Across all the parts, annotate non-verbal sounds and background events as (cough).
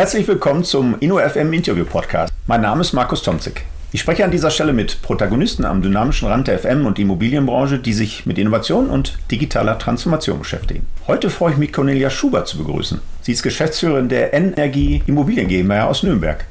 Herzlich willkommen zum InnoFM Interview Podcast. Mein Name ist Markus Tomzig. Ich spreche an dieser Stelle mit Protagonisten am dynamischen Rand der FM- und Immobilienbranche, die sich mit Innovation und digitaler Transformation beschäftigen. Heute freue ich mich, Cornelia Schubert zu begrüßen. Sie ist Geschäftsführerin der Energie Immobilien GmbH aus Nürnberg.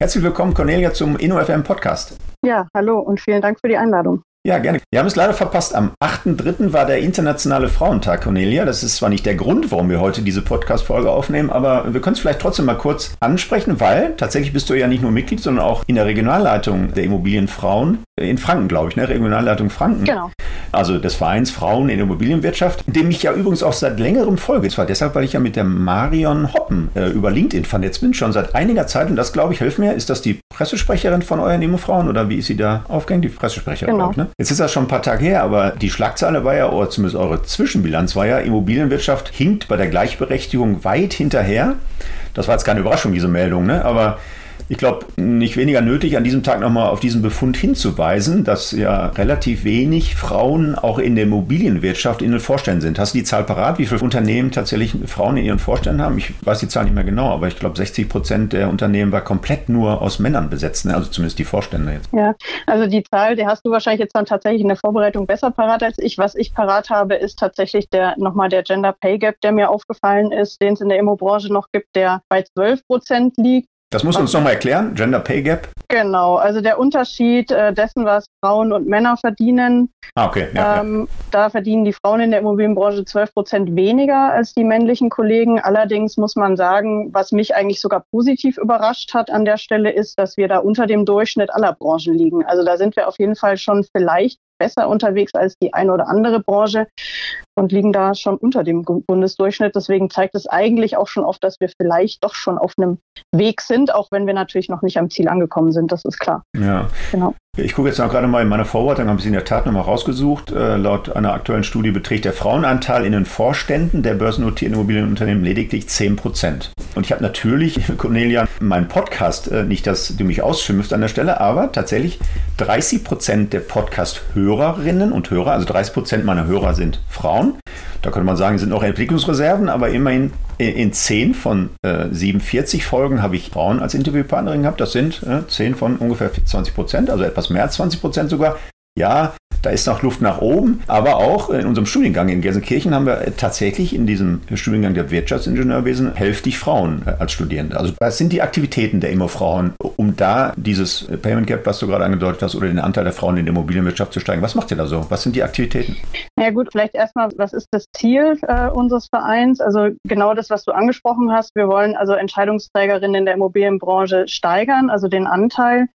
Herzlich willkommen, Cornelia, zum InnoFM Podcast. Ja, hallo und vielen Dank für die Einladung. Ja, gerne. Wir haben es leider verpasst. Am 8.3. war der Internationale Frauentag, Cornelia. Das ist zwar nicht der Grund, warum wir heute diese Podcast-Folge aufnehmen, aber wir können es vielleicht trotzdem mal kurz ansprechen, weil tatsächlich bist du ja nicht nur Mitglied, sondern auch in der Regionalleitung der Immobilienfrauen in Franken, glaube ich, ne? Regionalleitung Franken. Genau. Also des Vereins Frauen in der Immobilienwirtschaft, dem ich ja übrigens auch seit längerem folge. Zwar deshalb, weil ich ja mit der Marion Hoppen äh, über LinkedIn vernetzt bin, schon seit einiger Zeit. Und das, glaube ich, hilft mir. Ist das die Pressesprecherin von euren Immofrauen oder wie ist sie da aufgehängt? Die Pressesprecherin, genau. Ich, ne? Jetzt ist das schon ein paar Tage her, aber die Schlagzeile war ja, oder zumindest eure Zwischenbilanz war ja, Immobilienwirtschaft hinkt bei der Gleichberechtigung weit hinterher. Das war jetzt keine Überraschung, diese Meldung, ne? aber ich glaube, nicht weniger nötig, an diesem Tag nochmal auf diesen Befund hinzuweisen, dass ja relativ wenig Frauen auch in der Immobilienwirtschaft in den Vorständen sind. Hast du die Zahl parat, wie viele Unternehmen tatsächlich Frauen in ihren Vorständen haben? Ich weiß die Zahl nicht mehr genau, aber ich glaube, 60 Prozent der Unternehmen war komplett nur aus Männern besetzt, ne? also zumindest die Vorstände jetzt. Ja, also die Zahl, die hast du wahrscheinlich jetzt dann tatsächlich in der Vorbereitung besser parat als ich. Was ich parat habe, ist tatsächlich der nochmal der Gender Pay Gap, der mir aufgefallen ist, den es in der Immobranche noch gibt, der bei 12 Prozent liegt. Das muss uns nochmal erklären, Gender Pay Gap. Genau, also der Unterschied äh, dessen, was Frauen und Männer verdienen. Ah, okay. Ja, ähm, ja. Da verdienen die Frauen in der Immobilienbranche 12 Prozent weniger als die männlichen Kollegen. Allerdings muss man sagen, was mich eigentlich sogar positiv überrascht hat an der Stelle, ist, dass wir da unter dem Durchschnitt aller Branchen liegen. Also da sind wir auf jeden Fall schon vielleicht besser unterwegs als die eine oder andere Branche und liegen da schon unter dem Bundesdurchschnitt. Deswegen zeigt es eigentlich auch schon auf, dass wir vielleicht doch schon auf einem Weg sind, auch wenn wir natürlich noch nicht am Ziel angekommen sind. Das ist klar. Ja. Genau. Ich gucke jetzt noch gerade mal in meine Vorwortung, habe ich in der Tat nochmal rausgesucht. Äh, laut einer aktuellen Studie beträgt der Frauenanteil in den Vorständen der börsennotierten Immobilienunternehmen lediglich 10 Prozent. Und ich habe natürlich, (laughs) Cornelia, meinen Podcast, äh, nicht, dass du mich ausschimpfst an der Stelle, aber tatsächlich 30 Prozent der Podcast-Hörerinnen und Hörer, also 30 Prozent meiner Hörer sind Frauen. Da könnte man sagen, sind noch Entwicklungsreserven, aber immerhin in 10 von äh, 47 Folgen habe ich Frauen als Interviewpartnerin gehabt. Das sind äh, 10 von ungefähr 20 Prozent, also etwas mehr als 20 Prozent sogar. Ja, da ist noch Luft nach oben, aber auch in unserem Studiengang in Gelsenkirchen haben wir tatsächlich in diesem Studiengang der Wirtschaftsingenieurwesen hälftig Frauen äh, als Studierende. Also was sind die Aktivitäten der Immo-Frauen, um da dieses Payment Gap, was du gerade angedeutet hast, oder den Anteil der Frauen in der Immobilienwirtschaft zu steigen? Was macht ihr da so? Was sind die Aktivitäten? Ja gut, vielleicht erstmal, was ist das Ziel äh, unseres Vereins? Also genau das, was du angesprochen hast. Wir wollen also Entscheidungsträgerinnen in der Immobilienbranche steigern, also den Anteil.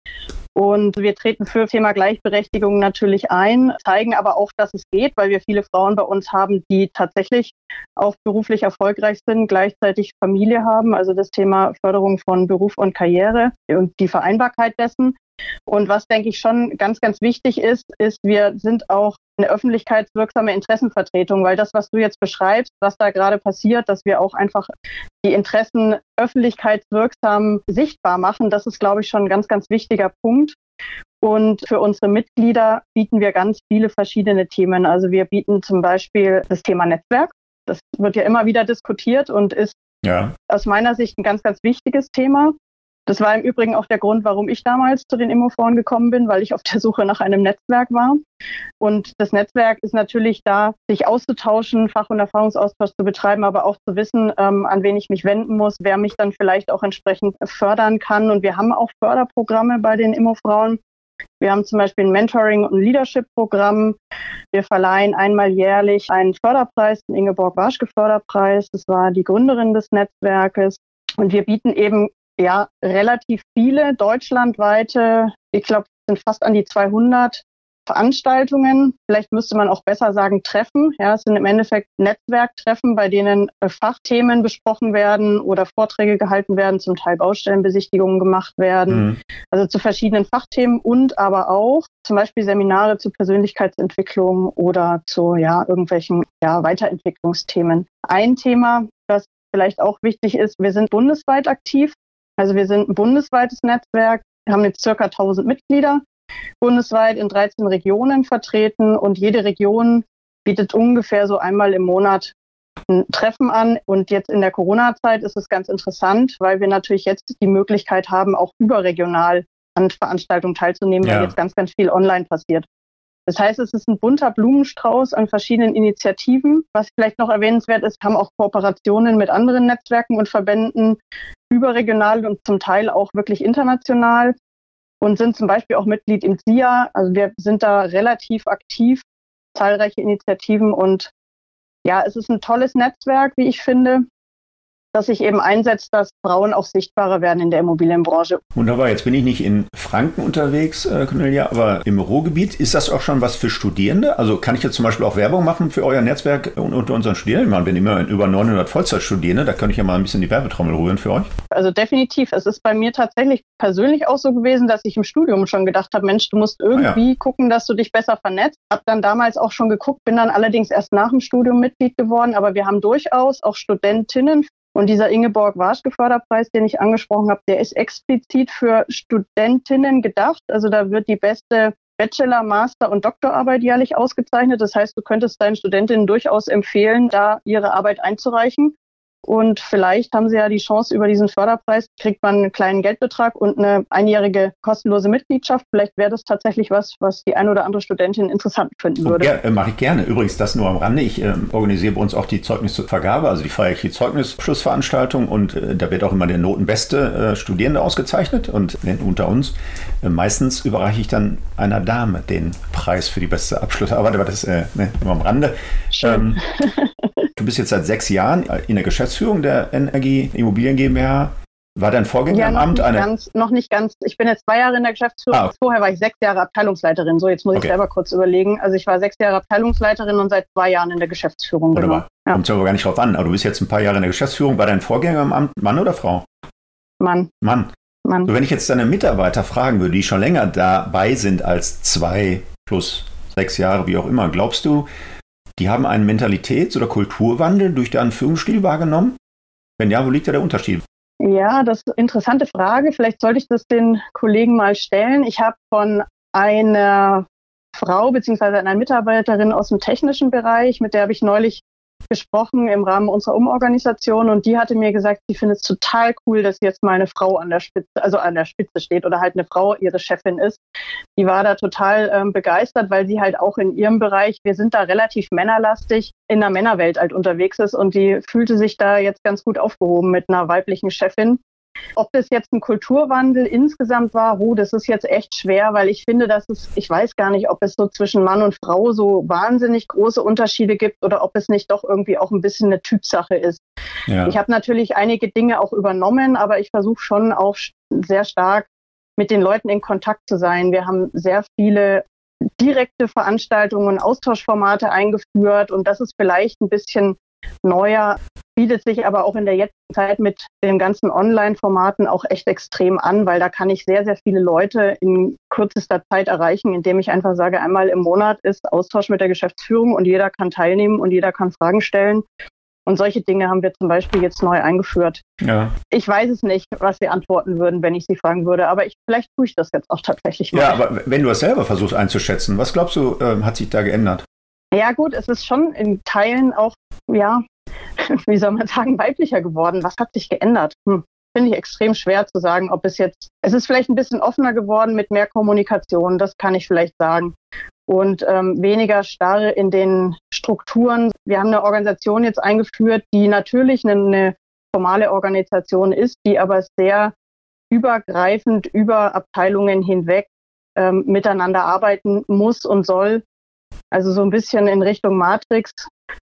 Und wir treten für Thema Gleichberechtigung natürlich ein, zeigen aber auch, dass es geht, weil wir viele Frauen bei uns haben, die tatsächlich auch beruflich erfolgreich sind, gleichzeitig Familie haben, also das Thema Förderung von Beruf und Karriere und die Vereinbarkeit dessen. Und was, denke ich, schon ganz, ganz wichtig ist, ist, wir sind auch eine öffentlichkeitswirksame Interessenvertretung, weil das, was du jetzt beschreibst, was da gerade passiert, dass wir auch einfach die Interessen öffentlichkeitswirksam sichtbar machen, das ist, glaube ich, schon ein ganz, ganz wichtiger Punkt. Und für unsere Mitglieder bieten wir ganz viele verschiedene Themen. Also wir bieten zum Beispiel das Thema Netzwerk. Das wird ja immer wieder diskutiert und ist ja. aus meiner Sicht ein ganz, ganz wichtiges Thema. Das war im Übrigen auch der Grund, warum ich damals zu den Immoforen gekommen bin, weil ich auf der Suche nach einem Netzwerk war. Und das Netzwerk ist natürlich da, sich auszutauschen, Fach- und Erfahrungsaustausch zu betreiben, aber auch zu wissen, ähm, an wen ich mich wenden muss, wer mich dann vielleicht auch entsprechend fördern kann. Und wir haben auch Förderprogramme bei den Immofrauen. Wir haben zum Beispiel ein Mentoring- und Leadership-Programm. Wir verleihen einmal jährlich einen Förderpreis, den Ingeborg Warschke Förderpreis. Das war die Gründerin des Netzwerkes. Und wir bieten eben ja relativ viele deutschlandweite, ich glaube, es sind fast an die 200 Veranstaltungen. Vielleicht müsste man auch besser sagen Treffen. Ja, es sind im Endeffekt Netzwerktreffen, bei denen äh, Fachthemen besprochen werden oder Vorträge gehalten werden, zum Teil Baustellenbesichtigungen gemacht werden. Mhm. Also zu verschiedenen Fachthemen und aber auch zum Beispiel Seminare zu Persönlichkeitsentwicklung oder zu ja, irgendwelchen ja, Weiterentwicklungsthemen. Ein Thema, das vielleicht auch wichtig ist, wir sind bundesweit aktiv. Also wir sind ein bundesweites Netzwerk, wir haben jetzt circa 1000 Mitglieder, bundesweit in 13 Regionen vertreten und jede Region bietet ungefähr so einmal im Monat ein Treffen an. Und jetzt in der Corona-Zeit ist es ganz interessant, weil wir natürlich jetzt die Möglichkeit haben, auch überregional an Veranstaltungen teilzunehmen, ja. weil jetzt ganz, ganz viel online passiert. Das heißt, es ist ein bunter Blumenstrauß an verschiedenen Initiativen. Was vielleicht noch erwähnenswert ist, haben auch Kooperationen mit anderen Netzwerken und Verbänden überregional und zum Teil auch wirklich international und sind zum Beispiel auch Mitglied im SIA. Also wir sind da relativ aktiv, zahlreiche Initiativen und ja, es ist ein tolles Netzwerk, wie ich finde das sich eben einsetzt, dass Frauen auch sichtbarer werden in der Immobilienbranche. Wunderbar, jetzt bin ich nicht in Franken unterwegs, äh, Cornelia, aber im Ruhrgebiet. Ist das auch schon was für Studierende? Also kann ich jetzt zum Beispiel auch Werbung machen für euer Netzwerk unter unseren Studierenden? Ich meine, wir immer über 900 Vollzeitstudierende, da könnte ich ja mal ein bisschen die Werbetrommel rühren für euch. Also definitiv. Es ist bei mir tatsächlich persönlich auch so gewesen, dass ich im Studium schon gedacht habe, Mensch, du musst irgendwie ah, ja. gucken, dass du dich besser vernetzt. Hab dann damals auch schon geguckt, bin dann allerdings erst nach dem Studium Mitglied geworden, aber wir haben durchaus auch Studentinnen und dieser Ingeborg Warschke Förderpreis, den ich angesprochen habe, der ist explizit für Studentinnen gedacht. Also da wird die beste Bachelor, Master und Doktorarbeit jährlich ausgezeichnet. Das heißt, du könntest deinen Studentinnen durchaus empfehlen, da ihre Arbeit einzureichen. Und vielleicht haben Sie ja die Chance, über diesen Förderpreis kriegt man einen kleinen Geldbetrag und eine einjährige kostenlose Mitgliedschaft. Vielleicht wäre das tatsächlich was, was die eine oder andere Studentin interessant finden würde. Ja, äh, mache ich gerne. Übrigens, das nur am Rande. Ich äh, organisiere bei uns auch die Zeugnisvergabe, also die feierliche Zeugnisschlussveranstaltung. Und äh, da wird auch immer der notenbeste äh, Studierende ausgezeichnet. Und unter uns, äh, meistens überreiche ich dann einer Dame den Preis für die beste Abschlussarbeit. Aber das äh, ne, nur am Rande. Schön. Ähm, (laughs) Du bist jetzt seit sechs Jahren in der Geschäftsführung der Energie Immobilien GmbH. War dein Vorgänger ja, im Amt eine? Ganz, noch nicht ganz. Ich bin jetzt zwei Jahre in der Geschäftsführung. Ah. Vorher war ich sechs Jahre Abteilungsleiterin. So, jetzt muss okay. ich selber kurz überlegen. Also ich war sechs Jahre Abteilungsleiterin und seit zwei Jahren in der Geschäftsführung. Wunderbar. Genau. Ja. Kommt aber gar nicht drauf an. Aber du bist jetzt ein paar Jahre in der Geschäftsführung. War dein Vorgänger im Amt Mann oder Frau? Mann. Mann. Mann. So, wenn ich jetzt deine Mitarbeiter fragen würde, die schon länger dabei sind als zwei plus sechs Jahre, wie auch immer, glaubst du, die haben einen Mentalitäts- oder Kulturwandel durch deinen Führungsstil wahrgenommen? Wenn ja, wo liegt da der Unterschied? Ja, das ist eine interessante Frage. Vielleicht sollte ich das den Kollegen mal stellen. Ich habe von einer Frau bzw. einer Mitarbeiterin aus dem technischen Bereich, mit der habe ich neulich gesprochen im Rahmen unserer Umorganisation und die hatte mir gesagt, sie findet es total cool, dass jetzt mal eine Frau an der Spitze, also an der Spitze steht oder halt eine Frau ihre Chefin ist. Die war da total ähm, begeistert, weil sie halt auch in ihrem Bereich, wir sind da relativ männerlastig, in der Männerwelt halt unterwegs ist und die fühlte sich da jetzt ganz gut aufgehoben mit einer weiblichen Chefin. Ob das jetzt ein Kulturwandel insgesamt war, oh, das ist jetzt echt schwer, weil ich finde, dass es, ich weiß gar nicht, ob es so zwischen Mann und Frau so wahnsinnig große Unterschiede gibt oder ob es nicht doch irgendwie auch ein bisschen eine Typsache ist. Ja. Ich habe natürlich einige Dinge auch übernommen, aber ich versuche schon auch sehr stark mit den Leuten in Kontakt zu sein. Wir haben sehr viele direkte Veranstaltungen und Austauschformate eingeführt und das ist vielleicht ein bisschen neuer, bietet sich aber auch in der jetzigen Zeit mit den ganzen Online-Formaten auch echt extrem an, weil da kann ich sehr, sehr viele Leute in kürzester Zeit erreichen, indem ich einfach sage, einmal im Monat ist Austausch mit der Geschäftsführung und jeder kann teilnehmen und jeder kann Fragen stellen. Und solche Dinge haben wir zum Beispiel jetzt neu eingeführt. Ja. Ich weiß es nicht, was Sie antworten würden, wenn ich Sie fragen würde, aber ich, vielleicht tue ich das jetzt auch tatsächlich mal. Ja, aber wenn du es selber versuchst einzuschätzen, was glaubst du, äh, hat sich da geändert? Ja gut, es ist schon in Teilen auch, ja, (laughs) wie soll man sagen, weiblicher geworden. Was hat sich geändert? Hm. Finde ich extrem schwer zu sagen, ob es jetzt, es ist vielleicht ein bisschen offener geworden mit mehr Kommunikation, das kann ich vielleicht sagen. Und ähm, weniger starr in den Strukturen. Wir haben eine Organisation jetzt eingeführt, die natürlich eine, eine formale Organisation ist, die aber sehr übergreifend über Abteilungen hinweg ähm, miteinander arbeiten muss und soll, also so ein bisschen in Richtung Matrix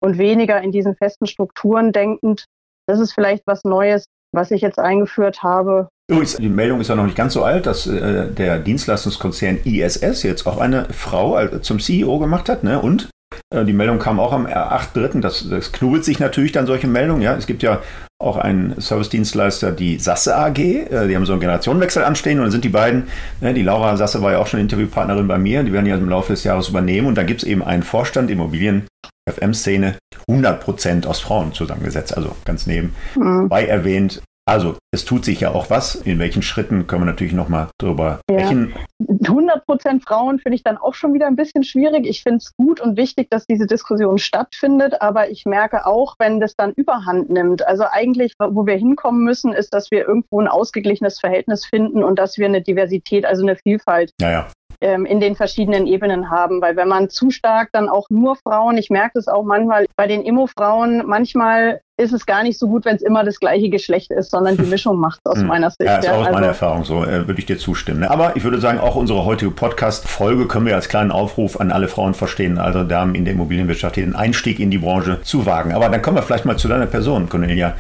und weniger in diesen festen Strukturen denkend. Das ist vielleicht was Neues, was ich jetzt eingeführt habe. Übrigens, die Meldung ist ja noch nicht ganz so alt, dass äh, der Dienstleistungskonzern ISS jetzt auch eine Frau äh, zum CEO gemacht hat. Ne? Und äh, die Meldung kam auch am 8.3. Das, das knubbelt sich natürlich dann solche Meldungen. Ja? Es gibt ja auch einen Service-Dienstleister, die Sasse AG. Äh, die haben so einen Generationenwechsel anstehen und dann sind die beiden, ne, die Laura Sasse war ja auch schon Interviewpartnerin bei mir, die werden ja im Laufe des Jahres übernehmen und da gibt es eben einen Vorstand Immobilien FM-Szene 100% aus Frauen zusammengesetzt, also ganz nebenbei mhm. erwähnt. Also, es tut sich ja auch was. In welchen Schritten können wir natürlich nochmal drüber ja. sprechen. 100 Prozent Frauen finde ich dann auch schon wieder ein bisschen schwierig. Ich finde es gut und wichtig, dass diese Diskussion stattfindet, aber ich merke auch, wenn das dann überhand nimmt. Also eigentlich, wo wir hinkommen müssen, ist, dass wir irgendwo ein ausgeglichenes Verhältnis finden und dass wir eine Diversität, also eine Vielfalt ja, ja ähm, in den verschiedenen Ebenen haben. Weil wenn man zu stark dann auch nur Frauen, ich merke das auch manchmal bei den Immo-Frauen, manchmal ist es gar nicht so gut, wenn es immer das gleiche Geschlecht ist, sondern die Mischung macht aus hm. meiner Sicht. Ja, ist auch aus also, meiner Erfahrung so, äh, würde ich dir zustimmen. Ne? Aber ich würde sagen, auch unsere heutige Podcast-Folge können wir als kleinen Aufruf an alle Frauen verstehen, also Damen in der Immobilienwirtschaft, den Einstieg in die Branche zu wagen. Aber dann kommen wir vielleicht mal zu deiner Person, Cornelia.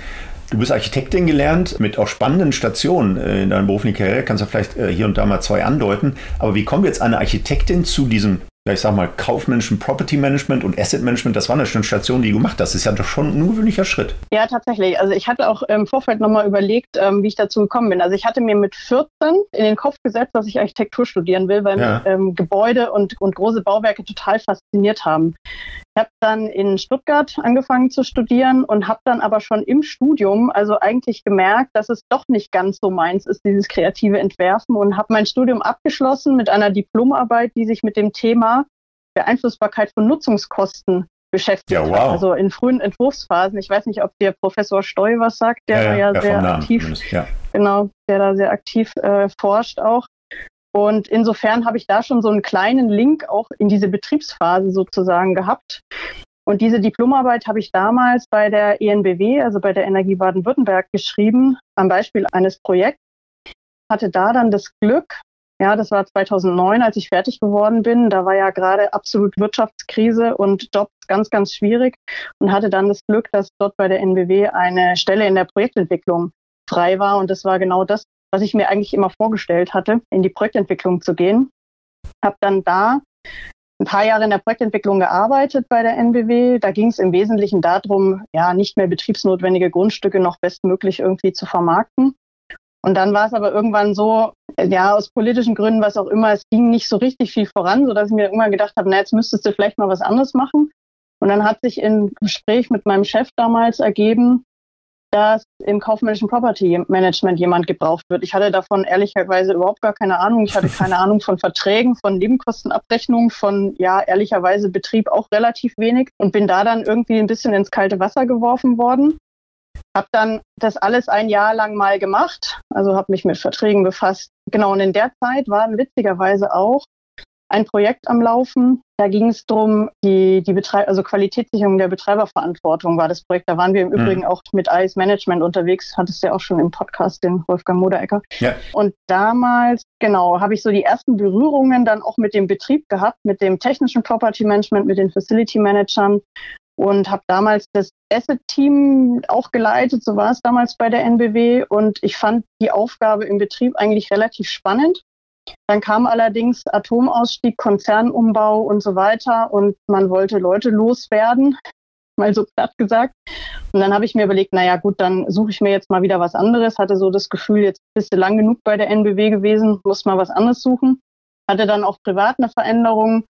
Du bist Architektin gelernt mit auch spannenden Stationen äh, in deiner beruflichen Karriere. Kannst du vielleicht äh, hier und da mal zwei andeuten. Aber wie kommt jetzt eine Architektin zu diesem, ich sag mal, kaufmännischen Property Management und Asset Management? Das war eine Station, die du gemacht hast. Das ist ja doch schon ein ungewöhnlicher Schritt. Ja, tatsächlich. Also ich hatte auch im Vorfeld nochmal überlegt, ähm, wie ich dazu gekommen bin. Also ich hatte mir mit 14 in den Kopf gesetzt, dass ich Architektur studieren will, weil ja. mich ähm, Gebäude und, und große Bauwerke total fasziniert haben. Ich habe dann in Stuttgart angefangen zu studieren und habe dann aber schon im Studium also eigentlich gemerkt, dass es doch nicht ganz so meins ist, dieses kreative Entwerfen und habe mein Studium abgeschlossen mit einer Diplomarbeit, die sich mit dem Thema Beeinflussbarkeit von Nutzungskosten beschäftigt ja, wow. hat. Also in frühen Entwurfsphasen. Ich weiß nicht, ob der Professor Steu was sagt, der ja, ja, ja sehr aktiv, genau, der da sehr aktiv äh, forscht auch. Und insofern habe ich da schon so einen kleinen Link auch in diese Betriebsphase sozusagen gehabt. Und diese Diplomarbeit habe ich damals bei der ENBW, also bei der Energie Baden-Württemberg, geschrieben, am Beispiel eines Projekts. Hatte da dann das Glück, ja, das war 2009, als ich fertig geworden bin. Da war ja gerade absolut Wirtschaftskrise und Jobs ganz, ganz schwierig und hatte dann das Glück, dass dort bei der NBW eine Stelle in der Projektentwicklung frei war. Und das war genau das, was ich mir eigentlich immer vorgestellt hatte, in die Projektentwicklung zu gehen. Habe dann da ein paar Jahre in der Projektentwicklung gearbeitet bei der NBW. Da ging es im Wesentlichen darum, ja, nicht mehr betriebsnotwendige Grundstücke noch bestmöglich irgendwie zu vermarkten. Und dann war es aber irgendwann so, ja, aus politischen Gründen, was auch immer, es ging nicht so richtig viel voran, sodass ich mir irgendwann gedacht habe, na, jetzt müsstest du vielleicht mal was anderes machen. Und dann hat sich im Gespräch mit meinem Chef damals ergeben, dass im kaufmännischen Property Management jemand gebraucht wird. Ich hatte davon ehrlicherweise überhaupt gar keine Ahnung. Ich hatte keine (laughs) Ahnung von Verträgen, von Nebenkostenabrechnungen, von, ja, ehrlicherweise Betrieb auch relativ wenig und bin da dann irgendwie ein bisschen ins kalte Wasser geworfen worden. Hab dann das alles ein Jahr lang mal gemacht, also habe mich mit Verträgen befasst. Genau, und in der Zeit waren witzigerweise auch ein Projekt am Laufen. Da ging es darum, die, die Betreib also Qualitätssicherung der Betreiberverantwortung war das Projekt. Da waren wir im mhm. Übrigen auch mit IS Management unterwegs, hattest du ja auch schon im Podcast, den Wolfgang Moderecker. Ja. Und damals, genau, habe ich so die ersten Berührungen dann auch mit dem Betrieb gehabt, mit dem technischen Property Management, mit den Facility Managern und habe damals das Asset-Team auch geleitet, so war es damals bei der NBW und ich fand die Aufgabe im Betrieb eigentlich relativ spannend dann kam allerdings Atomausstieg, Konzernumbau und so weiter und man wollte Leute loswerden, (laughs) mal so platt gesagt. Und dann habe ich mir überlegt, naja gut, dann suche ich mir jetzt mal wieder was anderes. Hatte so das Gefühl, jetzt bist du lang genug bei der NBW gewesen, muss mal was anderes suchen. Hatte dann auch privat eine Veränderung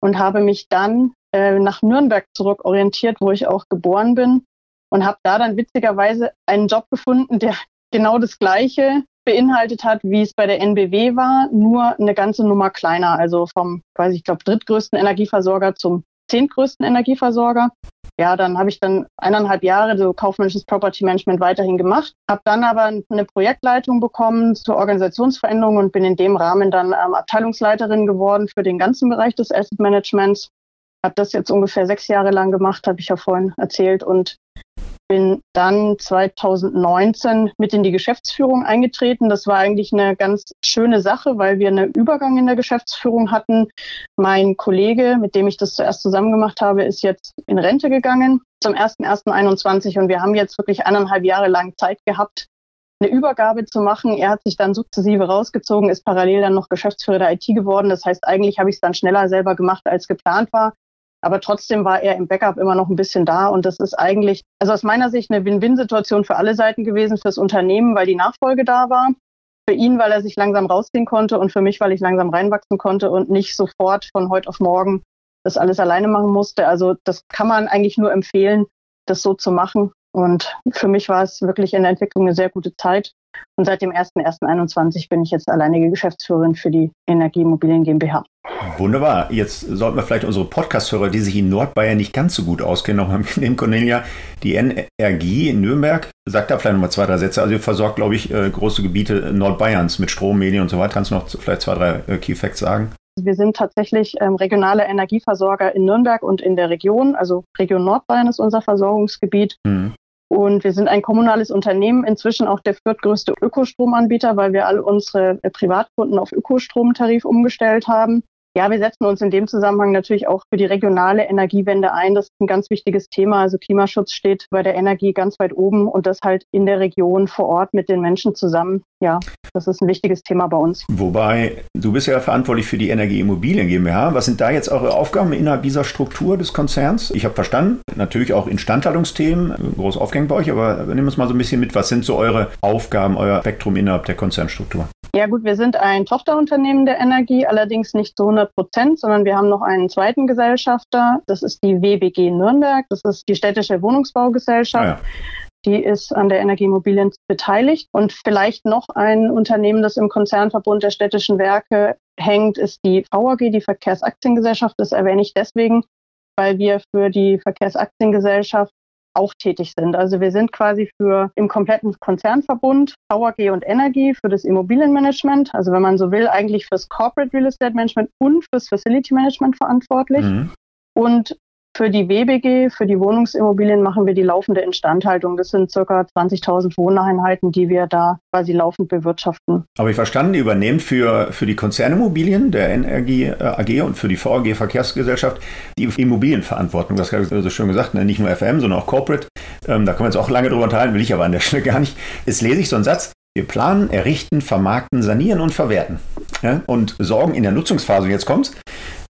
und habe mich dann äh, nach Nürnberg zurück orientiert, wo ich auch geboren bin und habe da dann witzigerweise einen Job gefunden, der (laughs) genau das Gleiche beinhaltet hat, wie es bei der NBW war, nur eine ganze Nummer kleiner, also vom, weiß ich glaube, drittgrößten Energieversorger zum zehntgrößten Energieversorger. Ja, dann habe ich dann eineinhalb Jahre so kaufmännisches Property Management weiterhin gemacht, habe dann aber eine Projektleitung bekommen zur Organisationsveränderung und bin in dem Rahmen dann ähm, Abteilungsleiterin geworden für den ganzen Bereich des Asset Managements. Habe das jetzt ungefähr sechs Jahre lang gemacht, habe ich ja vorhin erzählt und bin dann 2019 mit in die Geschäftsführung eingetreten. Das war eigentlich eine ganz schöne Sache, weil wir einen Übergang in der Geschäftsführung hatten. Mein Kollege, mit dem ich das zuerst zusammen gemacht habe, ist jetzt in Rente gegangen zum 1.1.21 und wir haben jetzt wirklich eineinhalb Jahre lang Zeit gehabt, eine Übergabe zu machen. Er hat sich dann sukzessive rausgezogen, ist parallel dann noch Geschäftsführer der IT geworden. Das heißt, eigentlich habe ich es dann schneller selber gemacht, als geplant war. Aber trotzdem war er im Backup immer noch ein bisschen da. Und das ist eigentlich, also aus meiner Sicht eine Win-Win-Situation für alle Seiten gewesen, fürs Unternehmen, weil die Nachfolge da war. Für ihn, weil er sich langsam rausziehen konnte und für mich, weil ich langsam reinwachsen konnte und nicht sofort von heute auf morgen das alles alleine machen musste. Also das kann man eigentlich nur empfehlen, das so zu machen. Und für mich war es wirklich in der Entwicklung eine sehr gute Zeit. Und seit dem 01.01.2021 bin ich jetzt alleinige Geschäftsführerin für die Energieimmobilien GmbH. Wunderbar. Jetzt sollten wir vielleicht unsere Podcast-Hörer, die sich in Nordbayern nicht ganz so gut auskennen, noch mal (laughs) mitnehmen. Cornelia, die Energie in Nürnberg, sagt da vielleicht noch mal zwei, drei Sätze. Also ihr versorgt, glaube ich, äh, große Gebiete Nordbayerns mit Strom, Medien und so weiter. Kannst du noch vielleicht zwei, drei äh, Key Facts sagen? Wir sind tatsächlich ähm, regionale Energieversorger in Nürnberg und in der Region. Also Region Nordbayern ist unser Versorgungsgebiet. Mhm. Und wir sind ein kommunales Unternehmen, inzwischen auch der viertgrößte Ökostromanbieter, weil wir all unsere äh, Privatkunden auf Ökostromtarif umgestellt haben. Ja, wir setzen uns in dem Zusammenhang natürlich auch für die regionale Energiewende ein. Das ist ein ganz wichtiges Thema. Also Klimaschutz steht bei der Energie ganz weit oben und das halt in der Region vor Ort mit den Menschen zusammen. Ja, das ist ein wichtiges Thema bei uns. Wobei, du bist ja verantwortlich für die Energieimmobilien GmbH. Was sind da jetzt eure Aufgaben innerhalb dieser Struktur des Konzerns? Ich habe verstanden, natürlich auch Instandhaltungsthemen, groß aufgehängt bei euch, aber nehmen wir es mal so ein bisschen mit. Was sind so eure Aufgaben, euer Spektrum innerhalb der Konzernstruktur? Ja gut, wir sind ein Tochterunternehmen der Energie, allerdings nicht zu 100 Prozent, sondern wir haben noch einen zweiten Gesellschafter. Das ist die WBG Nürnberg. Das ist die städtische Wohnungsbaugesellschaft. Ah, ja. Die ist an der Energieimmobilien beteiligt. Und vielleicht noch ein Unternehmen, das im Konzernverbund der städtischen Werke hängt, ist die VAG, die Verkehrsaktiengesellschaft. Das erwähne ich deswegen, weil wir für die Verkehrsaktiengesellschaft auch tätig sind. Also wir sind quasi für im kompletten Konzernverbund VAG und Energie für das Immobilienmanagement, also wenn man so will, eigentlich fürs Corporate Real Estate Management und fürs Facility Management verantwortlich. Mhm. Und für die WBG, für die Wohnungsimmobilien machen wir die laufende Instandhaltung. Das sind ca. 20.000 Wohneinheiten, die wir da quasi laufend bewirtschaften. Aber ich verstanden, die übernehmen für, für die Konzernimmobilien der Energie äh, AG und für die VAG Verkehrsgesellschaft die Immobilienverantwortung. Das hast du so schön gesagt, ne? nicht nur FM, sondern auch Corporate. Ähm, da können wir jetzt auch lange drüber unterhalten, will ich aber an der Stelle (laughs) gar nicht. Jetzt lese ich so einen Satz. Wir planen, errichten, vermarkten, sanieren und verwerten. Ja? Und sorgen in der Nutzungsphase, jetzt kommt's,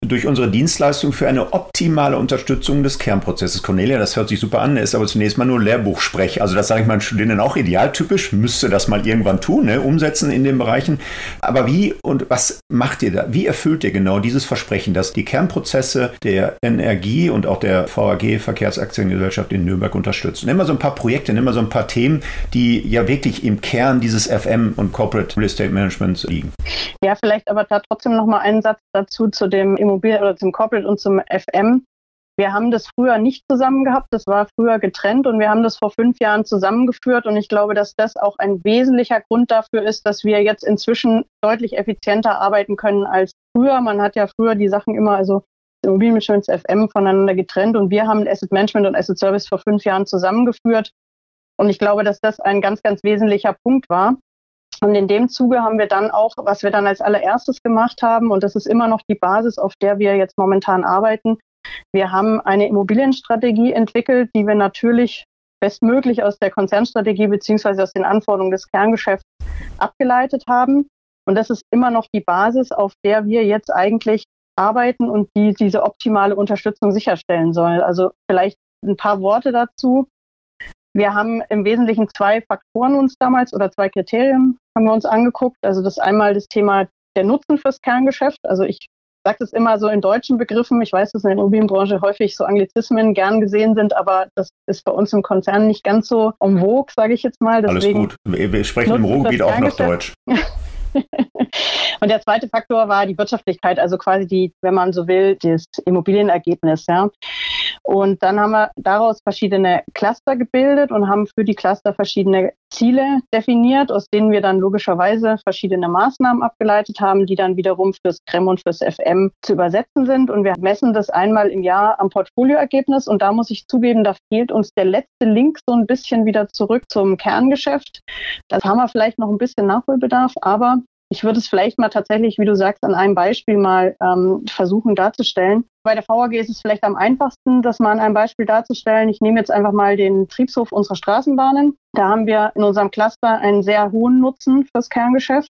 durch unsere Dienstleistung für eine optimale Unterstützung des Kernprozesses. Cornelia, das hört sich super an, ist aber zunächst mal nur Lehrbuchsprech. Also das sage ich meinen Studierenden auch idealtypisch, müsste das mal irgendwann tun, ne? umsetzen in den Bereichen. Aber wie und was macht ihr da? Wie erfüllt ihr genau dieses Versprechen, dass die Kernprozesse der Energie und auch der VAG Verkehrsaktiengesellschaft in Nürnberg unterstützen? Nimm mal so ein paar Projekte, nimm mal so ein paar Themen, die ja wirklich im Kern dieses FM und Corporate Real Estate Managements liegen. Ja, vielleicht aber da trotzdem noch mal einen Satz dazu zu dem Immobilien oder zum Corporate und zum FM. Wir haben das früher nicht zusammen gehabt, das war früher getrennt und wir haben das vor fünf Jahren zusammengeführt und ich glaube, dass das auch ein wesentlicher Grund dafür ist, dass wir jetzt inzwischen deutlich effizienter arbeiten können als früher. Man hat ja früher die Sachen immer, also Immobilienmanagement, FM voneinander getrennt und wir haben Asset Management und Asset Service vor fünf Jahren zusammengeführt. Und ich glaube, dass das ein ganz, ganz wesentlicher Punkt war. Und in dem Zuge haben wir dann auch, was wir dann als allererstes gemacht haben, und das ist immer noch die Basis, auf der wir jetzt momentan arbeiten, wir haben eine Immobilienstrategie entwickelt, die wir natürlich bestmöglich aus der Konzernstrategie beziehungsweise aus den Anforderungen des Kerngeschäfts abgeleitet haben. Und das ist immer noch die Basis, auf der wir jetzt eigentlich arbeiten und die diese optimale Unterstützung sicherstellen soll. Also vielleicht ein paar Worte dazu. Wir haben im Wesentlichen zwei Faktoren uns damals oder zwei Kriterien haben wir uns angeguckt. Also das einmal das Thema der Nutzen fürs Kerngeschäft. Also ich sage das immer so in deutschen Begriffen. Ich weiß, dass in der Immobilienbranche häufig so Anglizismen gern gesehen sind, aber das ist bei uns im Konzern nicht ganz so en vogue, sage ich jetzt mal. Deswegen Alles gut. Wir sprechen im Ruhrgebiet auch noch Deutsch. (laughs) Und der zweite Faktor war die Wirtschaftlichkeit, also quasi die, wenn man so will, das Immobilienergebnis. Ja. Und dann haben wir daraus verschiedene Cluster gebildet und haben für die Cluster verschiedene Ziele definiert, aus denen wir dann logischerweise verschiedene Maßnahmen abgeleitet haben, die dann wiederum fürs CREM und fürs FM zu übersetzen sind. Und wir messen das einmal im Jahr am Portfolioergebnis. Und da muss ich zugeben, da fehlt uns der letzte Link so ein bisschen wieder zurück zum Kerngeschäft. Das haben wir vielleicht noch ein bisschen Nachholbedarf, aber ich würde es vielleicht mal tatsächlich, wie du sagst, an einem Beispiel mal ähm, versuchen darzustellen. Bei der VAG ist es vielleicht am einfachsten, das mal an einem Beispiel darzustellen. Ich nehme jetzt einfach mal den Triebshof unserer Straßenbahnen. Da haben wir in unserem Cluster einen sehr hohen Nutzen fürs Kerngeschäft.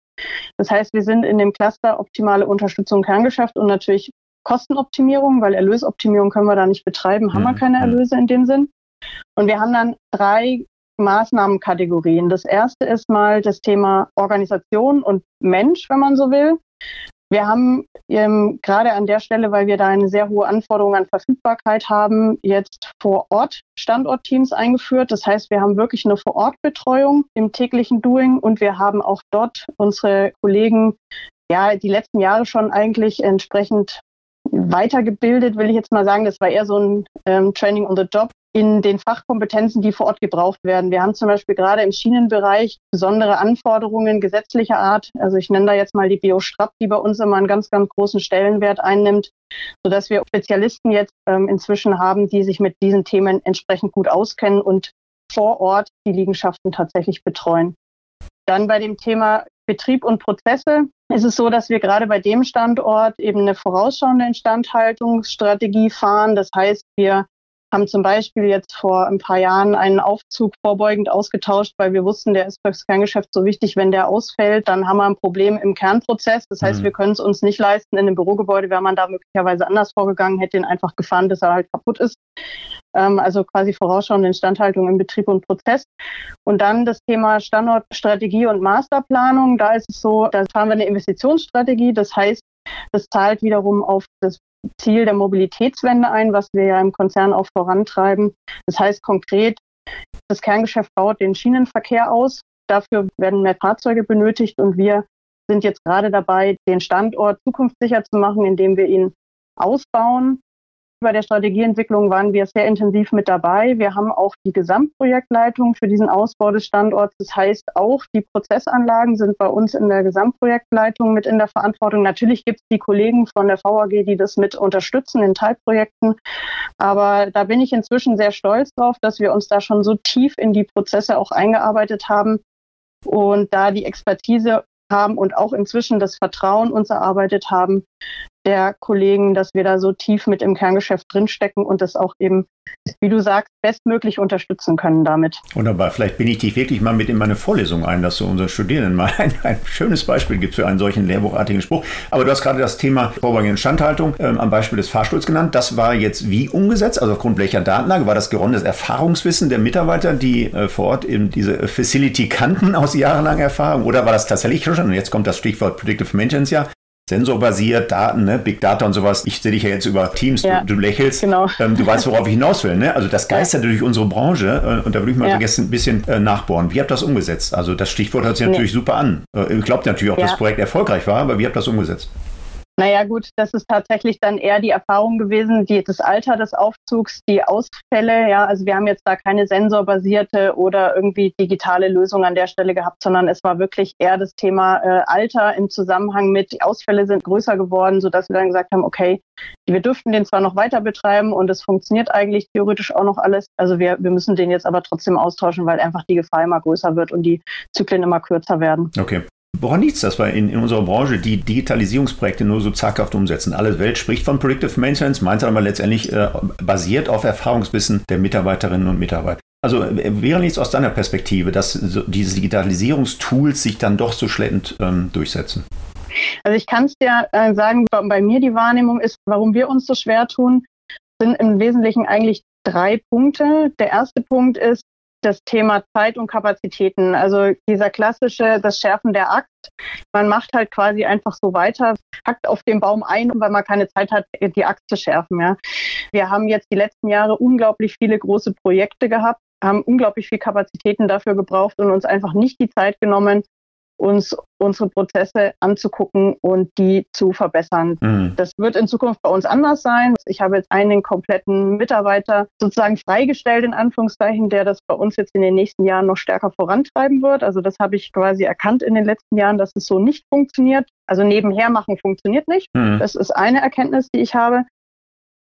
Das heißt, wir sind in dem Cluster optimale Unterstützung Kerngeschäft und natürlich Kostenoptimierung, weil Erlösoptimierung können wir da nicht betreiben, haben wir keine Erlöse in dem Sinn. Und wir haben dann drei Maßnahmenkategorien. Das erste ist mal das Thema Organisation und Mensch, wenn man so will. Wir haben ähm, gerade an der Stelle, weil wir da eine sehr hohe Anforderung an Verfügbarkeit haben, jetzt vor Ort Standortteams eingeführt. Das heißt, wir haben wirklich eine Vor-Ort-Betreuung im täglichen Doing und wir haben auch dort unsere Kollegen ja die letzten Jahre schon eigentlich entsprechend weitergebildet, will ich jetzt mal sagen. Das war eher so ein ähm, Training on the Job in den Fachkompetenzen, die vor Ort gebraucht werden. Wir haben zum Beispiel gerade im Schienenbereich besondere Anforderungen gesetzlicher Art. Also ich nenne da jetzt mal die Biostrap, die bei uns immer einen ganz, ganz großen Stellenwert einnimmt, sodass wir Spezialisten jetzt ähm, inzwischen haben, die sich mit diesen Themen entsprechend gut auskennen und vor Ort die Liegenschaften tatsächlich betreuen. Dann bei dem Thema Betrieb und Prozesse ist es so, dass wir gerade bei dem Standort eben eine vorausschauende Instandhaltungsstrategie fahren. Das heißt, wir haben zum Beispiel jetzt vor ein paar Jahren einen Aufzug vorbeugend ausgetauscht, weil wir wussten, der ist fürs Kerngeschäft so wichtig, wenn der ausfällt, dann haben wir ein Problem im Kernprozess. Das heißt, mhm. wir können es uns nicht leisten, in einem Bürogebäude wäre man da möglicherweise anders vorgegangen, hätte ihn einfach gefahren, bis er halt kaputt ist. Ähm, also quasi vorausschauende Instandhaltung im Betrieb und Prozess. Und dann das Thema Standortstrategie und Masterplanung. Da ist es so, da fahren wir eine Investitionsstrategie. Das heißt, das zahlt wiederum auf das Ziel der Mobilitätswende ein, was wir ja im Konzern auch vorantreiben. Das heißt konkret, das Kerngeschäft baut den Schienenverkehr aus. Dafür werden mehr Fahrzeuge benötigt und wir sind jetzt gerade dabei, den Standort zukunftssicher zu machen, indem wir ihn ausbauen, bei der Strategieentwicklung waren wir sehr intensiv mit dabei. Wir haben auch die Gesamtprojektleitung für diesen Ausbau des Standorts. Das heißt, auch die Prozessanlagen sind bei uns in der Gesamtprojektleitung mit in der Verantwortung. Natürlich gibt es die Kollegen von der VAG, die das mit unterstützen in Teilprojekten. Aber da bin ich inzwischen sehr stolz drauf, dass wir uns da schon so tief in die Prozesse auch eingearbeitet haben und da die Expertise haben und auch inzwischen das Vertrauen uns erarbeitet haben, der Kollegen, dass wir da so tief mit im Kerngeschäft drinstecken und das auch eben, wie du sagst, bestmöglich unterstützen können damit. Wunderbar. Vielleicht bin ich dich wirklich mal mit in meine Vorlesung ein, dass du unseren Studierenden mal (laughs) ein, ein schönes Beispiel gibst für einen solchen lehrbuchartigen Spruch. Aber du hast gerade das Thema vorrangige Instandhaltung ähm, am Beispiel des Fahrstuhls genannt. Das war jetzt wie umgesetzt? Also aufgrund welcher Datenlage? War das geronnenes Erfahrungswissen der Mitarbeiter, die äh, vor Ort eben diese Facility kannten aus jahrelanger Erfahrung? Oder war das tatsächlich schon, und jetzt kommt das Stichwort Predictive Maintenance ja, sensorbasiert, Daten, ne, Big Data und sowas. Ich sehe dich ja jetzt über Teams, ja, du, du, lächelst. Genau. Ähm, du weißt, worauf ich hinaus will. Ne? Also das geistert ja. durch unsere Branche äh, und da würde ich mal ja. so ein bisschen äh, nachbohren. Wie habt ihr das umgesetzt? Also das Stichwort hört sich nee. natürlich super an. Äh, ich glaube natürlich auch, dass das Projekt erfolgreich war, aber wie habt ihr das umgesetzt? Naja gut, das ist tatsächlich dann eher die Erfahrung gewesen, die, das Alter des Aufzugs, die Ausfälle. Ja, also wir haben jetzt da keine sensorbasierte oder irgendwie digitale Lösung an der Stelle gehabt, sondern es war wirklich eher das Thema äh, Alter im Zusammenhang mit, die Ausfälle sind größer geworden, sodass wir dann gesagt haben, okay, wir dürften den zwar noch weiter betreiben und es funktioniert eigentlich theoretisch auch noch alles. Also wir, wir müssen den jetzt aber trotzdem austauschen, weil einfach die Gefahr immer größer wird und die Zyklen immer kürzer werden. Okay. Woran liegt es, dass wir in, in, unserer Branche die Digitalisierungsprojekte nur so zaghaft umsetzen? Alle Welt spricht von Predictive Maintenance, meint aber letztendlich äh, basiert auf Erfahrungswissen der Mitarbeiterinnen und Mitarbeiter. Also äh, wäre nichts aus deiner Perspektive, dass so diese Digitalisierungstools sich dann doch so schleppend ähm, durchsetzen? Also ich kann es dir äh, sagen, bei mir die Wahrnehmung ist, warum wir uns so schwer tun, sind im Wesentlichen eigentlich drei Punkte. Der erste Punkt ist, das Thema Zeit und Kapazitäten. Also dieser klassische, das Schärfen der Akt. Man macht halt quasi einfach so weiter, hackt auf den Baum ein, weil man keine Zeit hat, die Akt zu schärfen. Ja. Wir haben jetzt die letzten Jahre unglaublich viele große Projekte gehabt, haben unglaublich viel Kapazitäten dafür gebraucht und uns einfach nicht die Zeit genommen, uns unsere Prozesse anzugucken und die zu verbessern. Mhm. Das wird in Zukunft bei uns anders sein. Ich habe jetzt einen kompletten Mitarbeiter sozusagen freigestellt, in Anführungszeichen, der das bei uns jetzt in den nächsten Jahren noch stärker vorantreiben wird. Also das habe ich quasi erkannt in den letzten Jahren, dass es so nicht funktioniert. Also nebenher machen funktioniert nicht. Mhm. Das ist eine Erkenntnis, die ich habe.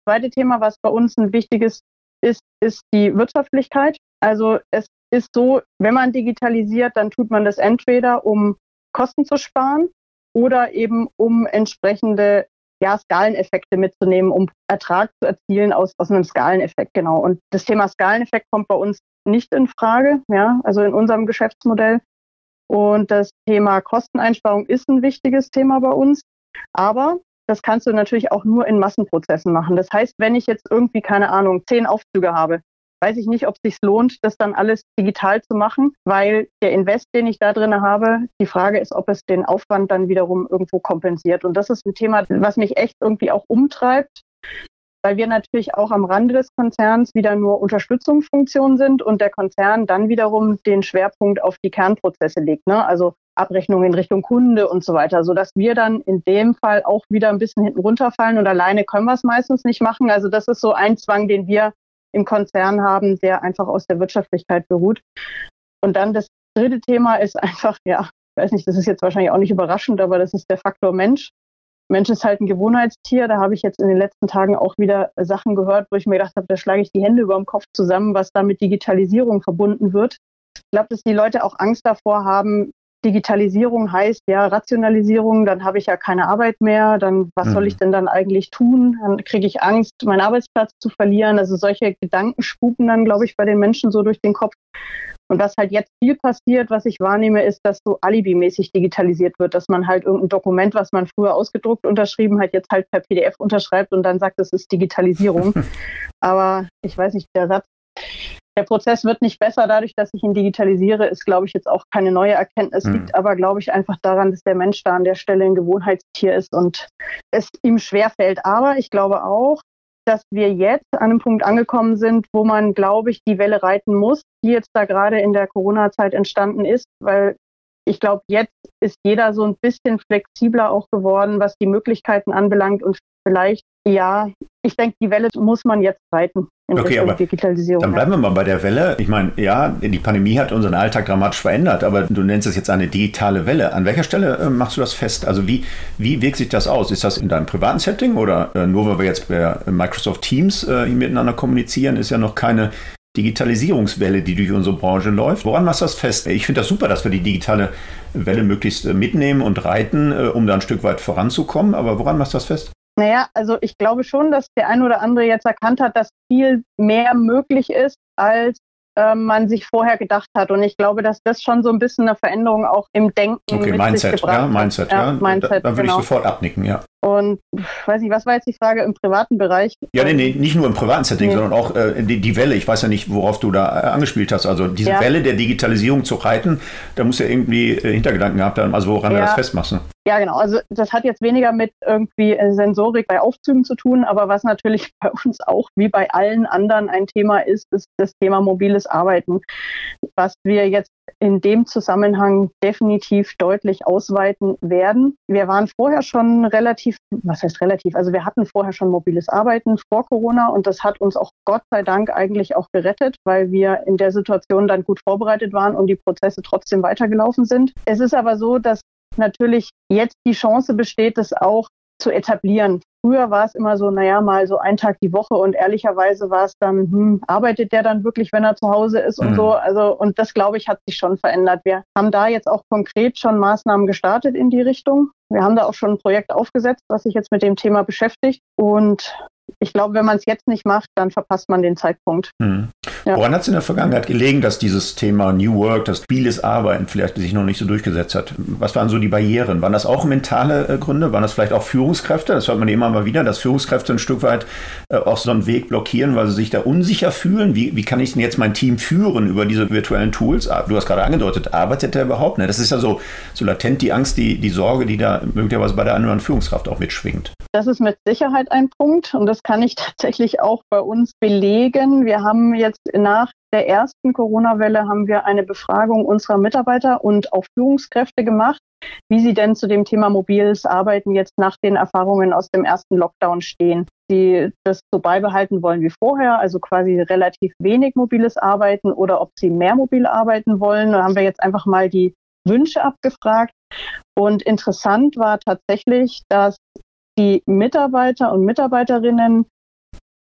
Das zweite Thema, was bei uns ein wichtiges ist, ist die Wirtschaftlichkeit. Also es ist so, wenn man digitalisiert, dann tut man das entweder, um Kosten zu sparen oder eben um entsprechende ja, Skaleneffekte mitzunehmen, um Ertrag zu erzielen aus, aus einem Skaleneffekt, genau. Und das Thema Skaleneffekt kommt bei uns nicht in Frage, ja, also in unserem Geschäftsmodell. Und das Thema Kosteneinsparung ist ein wichtiges Thema bei uns. Aber das kannst du natürlich auch nur in Massenprozessen machen. Das heißt, wenn ich jetzt irgendwie, keine Ahnung, zehn Aufzüge habe, weiß ich nicht, ob es sich lohnt, das dann alles digital zu machen, weil der Invest, den ich da drin habe, die Frage ist, ob es den Aufwand dann wiederum irgendwo kompensiert. Und das ist ein Thema, was mich echt irgendwie auch umtreibt, weil wir natürlich auch am Rande des Konzerns wieder nur Unterstützungsfunktionen sind und der Konzern dann wiederum den Schwerpunkt auf die Kernprozesse legt. Ne? Also Abrechnung in Richtung Kunde und so weiter, sodass wir dann in dem Fall auch wieder ein bisschen hinten runterfallen und alleine können wir es meistens nicht machen. Also das ist so ein Zwang, den wir im Konzern haben, der einfach aus der Wirtschaftlichkeit beruht. Und dann das dritte Thema ist einfach, ja, ich weiß nicht, das ist jetzt wahrscheinlich auch nicht überraschend, aber das ist der Faktor Mensch. Mensch ist halt ein Gewohnheitstier. Da habe ich jetzt in den letzten Tagen auch wieder Sachen gehört, wo ich mir gedacht habe, da schlage ich die Hände über dem Kopf zusammen, was da mit Digitalisierung verbunden wird. Ich glaube, dass die Leute auch Angst davor haben, Digitalisierung heißt ja Rationalisierung, dann habe ich ja keine Arbeit mehr, dann was mhm. soll ich denn dann eigentlich tun? Dann kriege ich Angst, meinen Arbeitsplatz zu verlieren. Also solche Gedanken spuken dann, glaube ich, bei den Menschen so durch den Kopf. Und was halt jetzt viel passiert, was ich wahrnehme, ist, dass so alibimäßig digitalisiert wird, dass man halt irgendein Dokument, was man früher ausgedruckt unterschrieben hat, jetzt halt per PDF unterschreibt und dann sagt, es ist Digitalisierung. (laughs) Aber ich weiß nicht, der Satz der Prozess wird nicht besser dadurch, dass ich ihn digitalisiere, ist, glaube ich, jetzt auch keine neue Erkenntnis, mhm. liegt aber, glaube ich, einfach daran, dass der Mensch da an der Stelle ein Gewohnheitstier ist und es ihm schwerfällt. Aber ich glaube auch, dass wir jetzt an einem Punkt angekommen sind, wo man, glaube ich, die Welle reiten muss, die jetzt da gerade in der Corona-Zeit entstanden ist, weil ich glaube, jetzt ist jeder so ein bisschen flexibler auch geworden, was die Möglichkeiten anbelangt und vielleicht, ja, ich denke, die Welle muss man jetzt reiten in okay, aber Digitalisierung. Dann bleiben wir mal bei der Welle. Ich meine, ja, die Pandemie hat unseren Alltag dramatisch verändert, aber du nennst es jetzt eine digitale Welle. An welcher Stelle äh, machst du das fest? Also wie, wie wirkt sich das aus? Ist das in deinem privaten Setting oder äh, nur weil wir jetzt bei Microsoft Teams äh, miteinander kommunizieren, ist ja noch keine Digitalisierungswelle, die durch unsere Branche läuft. Woran machst du das fest? Ich finde das super, dass wir die digitale Welle möglichst äh, mitnehmen und reiten, äh, um da ein Stück weit voranzukommen. Aber woran machst du das fest? Naja, also ich glaube schon, dass der ein oder andere jetzt erkannt hat, dass viel mehr möglich ist, als äh, man sich vorher gedacht hat. Und ich glaube, dass das schon so ein bisschen eine Veränderung auch im Denken okay, mit Mindset, sich gebracht ja, Mindset, ja. ja. Mindset, da, da würde genau. ich sofort abnicken, ja. Und weiß nicht, was war jetzt die Frage im privaten Bereich? Ja, nee, nee nicht nur im privaten Setting, nee. sondern auch äh, die, die, Welle. Ich weiß ja nicht, worauf du da äh, angespielt hast. Also diese ja. Welle der Digitalisierung zu reiten, da muss ja irgendwie äh, Hintergedanken gehabt haben, also woran ja. du das festmachst. Ne? Ja, genau. Also das hat jetzt weniger mit irgendwie äh, Sensorik bei Aufzügen zu tun, aber was natürlich (laughs) bei uns auch wie bei allen anderen ein Thema ist, ist das Thema mobiles Arbeiten. Was wir jetzt in dem Zusammenhang definitiv deutlich ausweiten werden. Wir waren vorher schon relativ, was heißt relativ, also wir hatten vorher schon mobiles Arbeiten vor Corona und das hat uns auch Gott sei Dank eigentlich auch gerettet, weil wir in der Situation dann gut vorbereitet waren und die Prozesse trotzdem weitergelaufen sind. Es ist aber so, dass natürlich jetzt die Chance besteht, das auch zu etablieren. Früher war es immer so, naja, mal so ein Tag die Woche und ehrlicherweise war es dann, hm, arbeitet der dann wirklich, wenn er zu Hause ist und mhm. so. Also, und das glaube ich, hat sich schon verändert. Wir haben da jetzt auch konkret schon Maßnahmen gestartet in die Richtung. Wir haben da auch schon ein Projekt aufgesetzt, was sich jetzt mit dem Thema beschäftigt. Und ich glaube, wenn man es jetzt nicht macht, dann verpasst man den Zeitpunkt. Hm. Ja. Woran hat es in der Vergangenheit gelegen, dass dieses Thema New Work, das vieles Arbeiten vielleicht sich noch nicht so durchgesetzt hat? Was waren so die Barrieren? Waren das auch mentale äh, Gründe? Waren das vielleicht auch Führungskräfte? Das hört man immer mal wieder, dass Führungskräfte ein Stück weit äh, auch so einen Weg blockieren, weil sie sich da unsicher fühlen. Wie, wie kann ich denn jetzt mein Team führen über diese virtuellen Tools? Ah, du hast gerade angedeutet, arbeitet der überhaupt? Ne? Das ist ja so, so latent die Angst, die, die Sorge, die da möglicherweise bei der anderen Führungskraft auch mitschwingt. Das ist mit Sicherheit ein Punkt und das kann ich (laughs) tatsächlich auch bei uns belegen. Wir haben jetzt nach der ersten Corona-Welle haben wir eine Befragung unserer Mitarbeiter und auch Führungskräfte gemacht, wie sie denn zu dem Thema mobiles Arbeiten jetzt nach den Erfahrungen aus dem ersten Lockdown stehen. Sie das so beibehalten wollen wie vorher, also quasi relativ wenig mobiles Arbeiten oder ob sie mehr mobil arbeiten wollen. Da haben wir jetzt einfach mal die Wünsche abgefragt. Und interessant war tatsächlich, dass die Mitarbeiter und Mitarbeiterinnen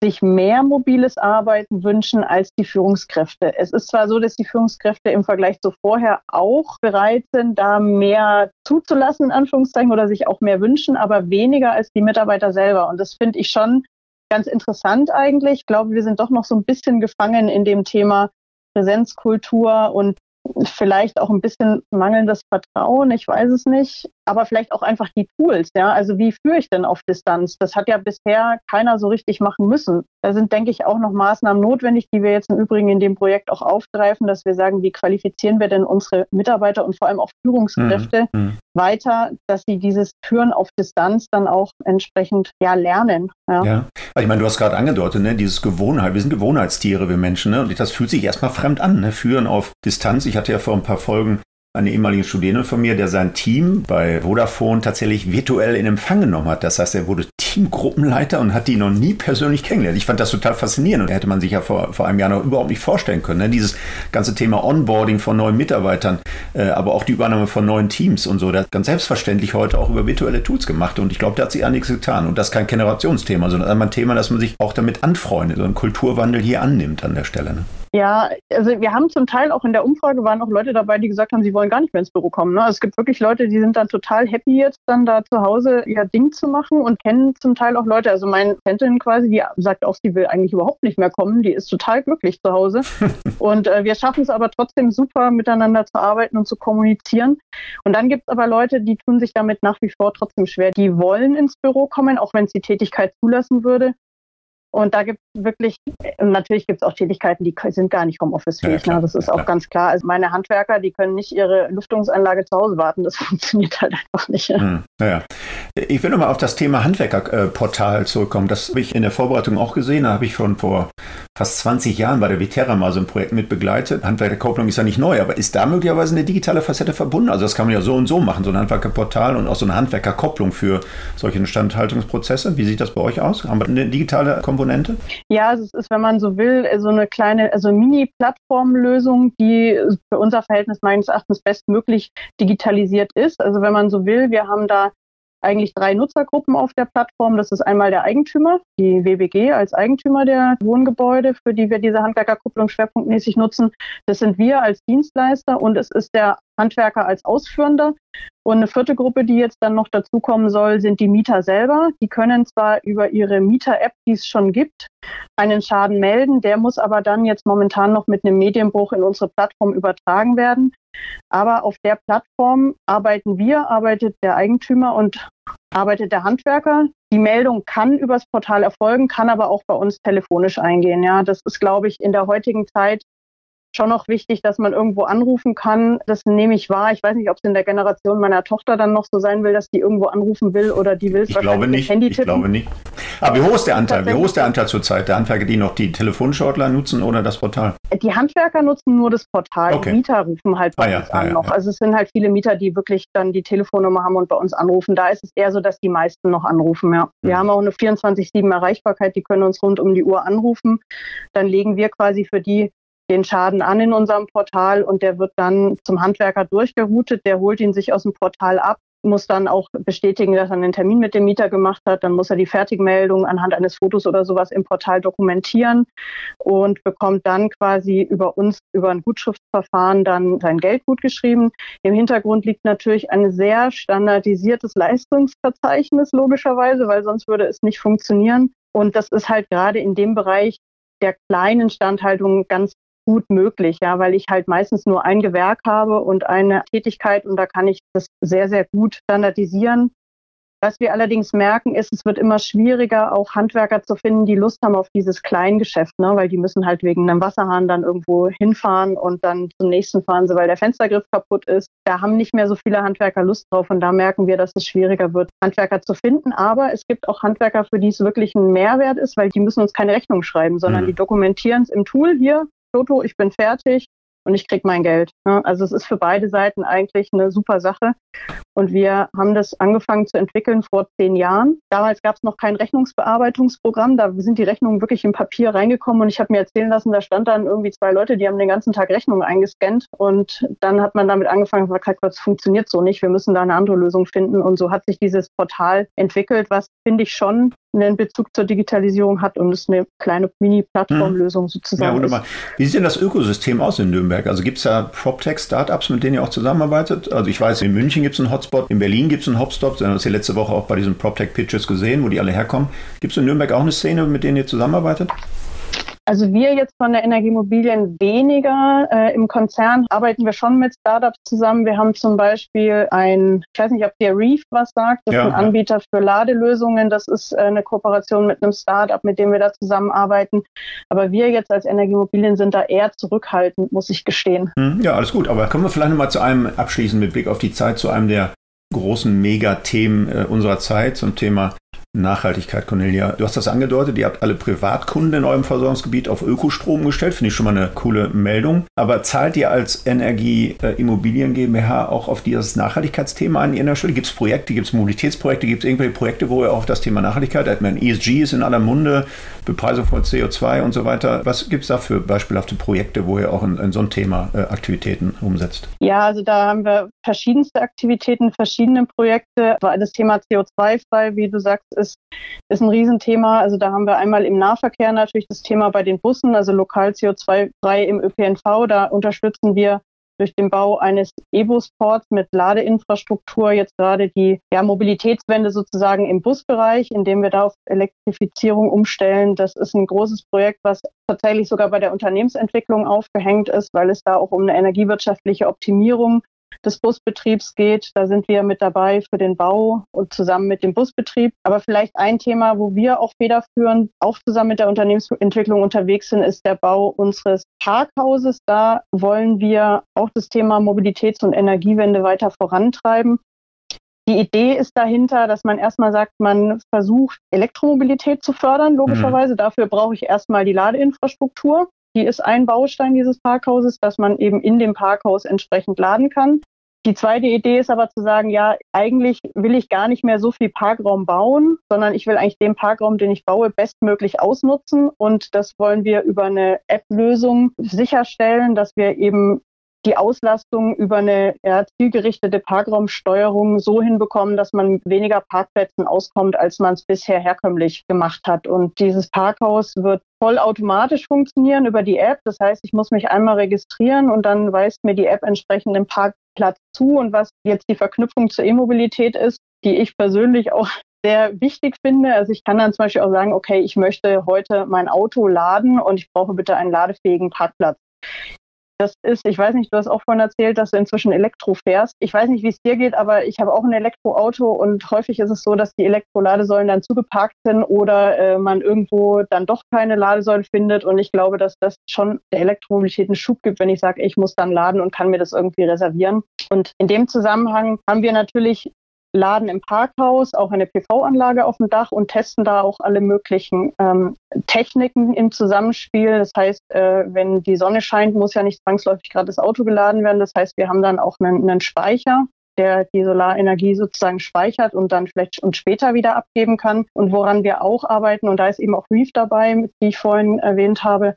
sich mehr mobiles Arbeiten wünschen als die Führungskräfte. Es ist zwar so, dass die Führungskräfte im Vergleich zu vorher auch bereit sind, da mehr zuzulassen, in Anführungszeichen, oder sich auch mehr wünschen, aber weniger als die Mitarbeiter selber. Und das finde ich schon ganz interessant eigentlich. Ich glaube, wir sind doch noch so ein bisschen gefangen in dem Thema Präsenzkultur und vielleicht auch ein bisschen mangelndes Vertrauen, ich weiß es nicht, aber vielleicht auch einfach die Tools, ja. Also wie führe ich denn auf Distanz? Das hat ja bisher keiner so richtig machen müssen. Da sind, denke ich, auch noch Maßnahmen notwendig, die wir jetzt im Übrigen in dem Projekt auch aufgreifen, dass wir sagen, wie qualifizieren wir denn unsere Mitarbeiter und vor allem auch Führungskräfte mhm. mhm. weiter, dass sie dieses Führen auf Distanz dann auch entsprechend ja, lernen. Ja, ja. ich meine, du hast gerade angedeutet, ne, dieses Gewohnheit, wir sind Gewohnheitstiere, wir Menschen, ne, und das fühlt sich erstmal fremd an, ne, Führen auf Distanz. Ich hatte ja vor ein paar Folgen eine ehemalige Studierende von mir, der sein Team bei Vodafone tatsächlich virtuell in Empfang genommen hat. Das heißt, er wurde Teamgruppenleiter und hat die noch nie persönlich kennengelernt. Ich fand das total faszinierend und hätte man sich ja vor, vor einem Jahr noch überhaupt nicht vorstellen können. Ne? Dieses ganze Thema Onboarding von neuen Mitarbeitern, äh, aber auch die Übernahme von neuen Teams und so, hat ganz selbstverständlich heute auch über virtuelle Tools gemacht und ich glaube, da hat sich nichts getan. Und das ist kein Generationsthema, sondern einmal ein Thema, dass man sich auch damit anfreundet, so einen Kulturwandel hier annimmt an der Stelle. Ne? Ja, also wir haben zum Teil auch in der Umfrage waren auch Leute dabei, die gesagt haben, sie wollen gar nicht mehr ins Büro kommen. Ne? Also es gibt wirklich Leute, die sind dann total happy jetzt dann da zu Hause ihr Ding zu machen und kennen zum Teil auch Leute. Also meine Patentin quasi, die sagt auch, sie will eigentlich überhaupt nicht mehr kommen. Die ist total glücklich zu Hause. (laughs) und äh, wir schaffen es aber trotzdem super miteinander zu arbeiten und zu kommunizieren. Und dann gibt es aber Leute, die tun sich damit nach wie vor trotzdem schwer. Die wollen ins Büro kommen, auch wenn es die Tätigkeit zulassen würde. Und da gibt es wirklich, natürlich gibt es auch Tätigkeiten, die sind gar nicht Homeoffice-fähig. Ja, ne? Das ist ja, auch ganz klar. Also meine Handwerker, die können nicht ihre Lüftungsanlage zu Hause warten. Das (laughs) funktioniert halt einfach nicht. Hm, ja. Ich will nochmal auf das Thema Handwerkerportal zurückkommen. Das habe ich in der Vorbereitung auch gesehen. Da habe ich schon vor fast 20 Jahren bei der Viterra mal so ein Projekt mit begleitet. Handwerkerkopplung ist ja nicht neu, aber ist da möglicherweise eine digitale Facette verbunden? Also das kann man ja so und so machen, so ein Handwerkerportal und auch so eine Handwerkerkopplung für solche Instandhaltungsprozesse. Wie sieht das bei euch aus? Haben wir eine digitale Komponente? Ja, es ist, wenn man so will, so eine kleine, also Mini-Plattformlösung, die für unser Verhältnis meines Erachtens bestmöglich digitalisiert ist. Also wenn man so will, wir haben da eigentlich drei Nutzergruppen auf der Plattform. Das ist einmal der Eigentümer, die WBG als Eigentümer der Wohngebäude, für die wir diese Handwerkerkupplung schwerpunktmäßig nutzen. Das sind wir als Dienstleister und es ist der Handwerker als Ausführender. Und eine vierte Gruppe, die jetzt dann noch dazukommen soll, sind die Mieter selber. Die können zwar über ihre Mieter-App, die es schon gibt, einen Schaden melden. Der muss aber dann jetzt momentan noch mit einem Medienbruch in unsere Plattform übertragen werden. Aber auf der Plattform arbeiten wir, arbeitet der Eigentümer und arbeitet der Handwerker. Die Meldung kann übers Portal erfolgen, kann aber auch bei uns telefonisch eingehen. Ja, das ist, glaube ich, in der heutigen Zeit schon noch wichtig, dass man irgendwo anrufen kann. Das nehme ich wahr. Ich weiß nicht, ob es in der Generation meiner Tochter dann noch so sein will, dass die irgendwo anrufen will oder die will es wahrscheinlich nicht, Handy tippen. Ich glaube nicht. Aber wie hoch ist der Anteil? Wie hoch ist der Anteil zurzeit? Der Handwerker, die noch die Telefonshortler nutzen oder das Portal? Die Handwerker nutzen nur das Portal. Okay. Die Mieter rufen halt bei ah, uns ja, an ja, noch. Ja. Also es sind halt viele Mieter, die wirklich dann die Telefonnummer haben und bei uns anrufen. Da ist es eher so, dass die meisten noch anrufen. Ja. Wir mhm. haben auch eine 24-7 Erreichbarkeit. Die können uns rund um die Uhr anrufen. Dann legen wir quasi für die den Schaden an in unserem Portal und der wird dann zum Handwerker durchgeroutet. Der holt ihn sich aus dem Portal ab, muss dann auch bestätigen, dass er einen Termin mit dem Mieter gemacht hat. Dann muss er die Fertigmeldung anhand eines Fotos oder sowas im Portal dokumentieren und bekommt dann quasi über uns, über ein Gutschriftsverfahren dann sein Geld gut geschrieben. Im Hintergrund liegt natürlich ein sehr standardisiertes Leistungsverzeichnis, logischerweise, weil sonst würde es nicht funktionieren. Und das ist halt gerade in dem Bereich der kleinen Standhaltung ganz gut möglich, ja, weil ich halt meistens nur ein Gewerk habe und eine Tätigkeit und da kann ich das sehr, sehr gut standardisieren. Was wir allerdings merken, ist, es wird immer schwieriger, auch Handwerker zu finden, die Lust haben auf dieses Kleingeschäft, ne? weil die müssen halt wegen einem Wasserhahn dann irgendwo hinfahren und dann zum nächsten fahren sie, weil der Fenstergriff kaputt ist. Da haben nicht mehr so viele Handwerker Lust drauf und da merken wir, dass es schwieriger wird, Handwerker zu finden. Aber es gibt auch Handwerker, für die es wirklich ein Mehrwert ist, weil die müssen uns keine Rechnung schreiben, sondern mhm. die dokumentieren es im Tool hier, Toto, ich bin fertig und ich kriege mein Geld. Ne? Also es ist für beide Seiten eigentlich eine super Sache. Und wir haben das angefangen zu entwickeln vor zehn Jahren. Damals gab es noch kein Rechnungsbearbeitungsprogramm. Da sind die Rechnungen wirklich im Papier reingekommen und ich habe mir erzählen lassen, da stand dann irgendwie zwei Leute, die haben den ganzen Tag Rechnungen eingescannt und dann hat man damit angefangen, gesagt, das funktioniert so nicht. Wir müssen da eine andere Lösung finden. Und so hat sich dieses Portal entwickelt, was finde ich schon einen Bezug zur Digitalisierung hat und es eine kleine Mini-Plattformlösung hm. sozusagen ja, wunderbar. Wie sieht denn das Ökosystem aus in Nürnberg? Also gibt es da PropTech-Startups, mit denen ihr auch zusammenarbeitet? Also ich weiß, in München gibt es einen Hotspot, in Berlin gibt es einen Hotspot, wir haben das hier letzte Woche auch bei diesen PropTech-Pitches gesehen, wo die alle herkommen. Gibt es in Nürnberg auch eine Szene, mit denen ihr zusammenarbeitet? Also wir jetzt von der Energiemobilien weniger. Äh, Im Konzern arbeiten wir schon mit Startups zusammen. Wir haben zum Beispiel ein, ich weiß nicht, ob der Reef was sagt, das ja. ist ein Anbieter für Ladelösungen. Das ist äh, eine Kooperation mit einem Startup, mit dem wir da zusammenarbeiten. Aber wir jetzt als Energiemobilien sind da eher zurückhaltend, muss ich gestehen. Hm, ja, alles gut. Aber kommen wir vielleicht nochmal zu einem abschließend mit Blick auf die Zeit, zu einem der großen Megathemen äh, unserer Zeit zum Thema Nachhaltigkeit, Cornelia. Du hast das angedeutet, ihr habt alle Privatkunden in eurem Versorgungsgebiet auf Ökostrom gestellt. Finde ich schon mal eine coole Meldung. Aber zahlt ihr als Energie äh, Immobilien GmbH auch auf dieses Nachhaltigkeitsthema an Ihrer Stelle? Gibt es Projekte, gibt es Mobilitätsprojekte, gibt es irgendwelche Projekte, wo ihr auf das Thema Nachhaltigkeit, ich meine, ESG ist in aller Munde, Bepreisung von CO2 und so weiter. Was gibt es da für beispielhafte Projekte, wo ihr auch in, in so ein Thema äh, Aktivitäten umsetzt? Ja, also da haben wir verschiedenste Aktivitäten, verschiedene Projekte. Das Thema CO2-frei, wie du sagst, ist, ist ein Riesenthema. Also da haben wir einmal im Nahverkehr natürlich das Thema bei den Bussen, also lokal CO2-frei im ÖPNV. Da unterstützen wir durch den Bau eines E-Bus-Ports mit Ladeinfrastruktur jetzt gerade die ja, Mobilitätswende sozusagen im Busbereich, indem wir da auf Elektrifizierung umstellen. Das ist ein großes Projekt, was tatsächlich sogar bei der Unternehmensentwicklung aufgehängt ist, weil es da auch um eine energiewirtschaftliche Optimierung des Busbetriebs geht. Da sind wir mit dabei für den Bau und zusammen mit dem Busbetrieb. Aber vielleicht ein Thema, wo wir auch federführend auch zusammen mit der Unternehmensentwicklung unterwegs sind, ist der Bau unseres Parkhauses. Da wollen wir auch das Thema Mobilitäts- und Energiewende weiter vorantreiben. Die Idee ist dahinter, dass man erstmal sagt, man versucht, Elektromobilität zu fördern, logischerweise. Mhm. Dafür brauche ich erstmal die Ladeinfrastruktur. Die ist ein Baustein dieses Parkhauses, dass man eben in dem Parkhaus entsprechend laden kann. Die zweite Idee ist aber zu sagen, ja, eigentlich will ich gar nicht mehr so viel Parkraum bauen, sondern ich will eigentlich den Parkraum, den ich baue, bestmöglich ausnutzen. Und das wollen wir über eine App-Lösung sicherstellen, dass wir eben die Auslastung über eine ja, zielgerichtete Parkraumsteuerung so hinbekommen, dass man weniger Parkplätzen auskommt, als man es bisher herkömmlich gemacht hat. Und dieses Parkhaus wird vollautomatisch funktionieren über die App. Das heißt, ich muss mich einmal registrieren und dann weist mir die App entsprechend den Parkplatz zu. Und was jetzt die Verknüpfung zur E-Mobilität ist, die ich persönlich auch sehr wichtig finde. Also ich kann dann zum Beispiel auch sagen, okay, ich möchte heute mein Auto laden und ich brauche bitte einen ladefähigen Parkplatz. Das ist, ich weiß nicht, du hast auch vorhin erzählt, dass du inzwischen Elektro fährst. Ich weiß nicht, wie es dir geht, aber ich habe auch ein Elektroauto und häufig ist es so, dass die Elektroladesäulen dann zugeparkt sind oder äh, man irgendwo dann doch keine Ladesäule findet. Und ich glaube, dass das schon der Elektromobilität einen Schub gibt, wenn ich sage, ich muss dann laden und kann mir das irgendwie reservieren. Und in dem Zusammenhang haben wir natürlich laden im Parkhaus auch eine PV-Anlage auf dem Dach und testen da auch alle möglichen ähm, Techniken im Zusammenspiel. Das heißt, äh, wenn die Sonne scheint, muss ja nicht zwangsläufig gerade das Auto geladen werden. Das heißt, wir haben dann auch einen, einen Speicher, der die Solarenergie sozusagen speichert und dann vielleicht und später wieder abgeben kann. Und woran wir auch arbeiten, und da ist eben auch Reef dabei, die ich vorhin erwähnt habe,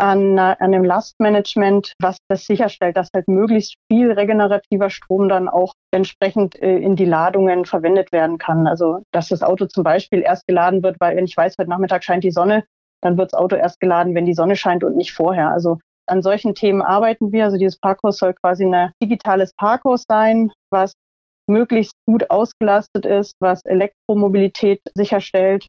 an, an einem Lastmanagement, was das sicherstellt, dass halt möglichst viel regenerativer Strom dann auch entsprechend äh, in die Ladungen verwendet werden kann. Also dass das Auto zum Beispiel erst geladen wird, weil wenn ich weiß, heute Nachmittag scheint die Sonne, dann wird das Auto erst geladen, wenn die Sonne scheint und nicht vorher. Also an solchen Themen arbeiten wir. Also dieses Parkhaus soll quasi ein digitales Parkhaus sein, was möglichst gut ausgelastet ist, was Elektromobilität sicherstellt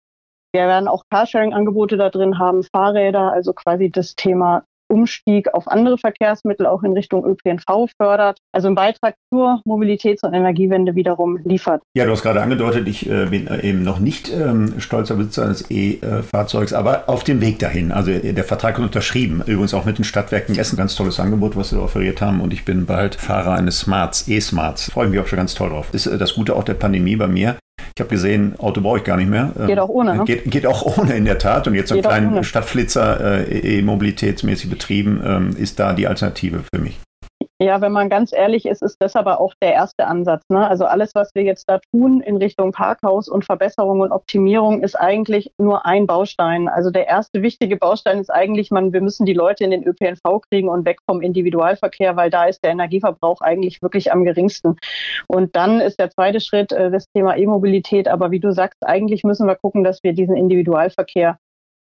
wir werden auch Carsharing-Angebote da drin haben, Fahrräder, also quasi das Thema Umstieg auf andere Verkehrsmittel auch in Richtung ÖPNV fördert, also einen Beitrag zur Mobilitäts- und Energiewende wiederum liefert. Ja, du hast gerade angedeutet, ich äh, bin äh, eben noch nicht ähm, stolzer Besitzer eines E-Fahrzeugs, aber auf dem Weg dahin. Also äh, der Vertrag ist unterschrieben, übrigens auch mit den Stadtwerken Essen, ganz tolles Angebot, was sie da offeriert haben und ich bin bald Fahrer eines Smarts, E-Smarts. Freue mich auch schon ganz toll drauf. Ist äh, das Gute auch der Pandemie bei mir. Ich habe gesehen, Auto brauche ich gar nicht mehr. Geht auch ohne. Ne? Geht, geht, auch ohne in der Tat. Und jetzt so einen kleinen Stadtflitzer äh, e-mobilitätsmäßig betrieben ähm, ist da die Alternative für mich. Ja, wenn man ganz ehrlich ist, ist das aber auch der erste Ansatz. Ne? Also alles, was wir jetzt da tun in Richtung Parkhaus und Verbesserung und Optimierung, ist eigentlich nur ein Baustein. Also der erste wichtige Baustein ist eigentlich, man, wir müssen die Leute in den ÖPNV kriegen und weg vom Individualverkehr, weil da ist der Energieverbrauch eigentlich wirklich am geringsten. Und dann ist der zweite Schritt äh, das Thema E-Mobilität. Aber wie du sagst, eigentlich müssen wir gucken, dass wir diesen Individualverkehr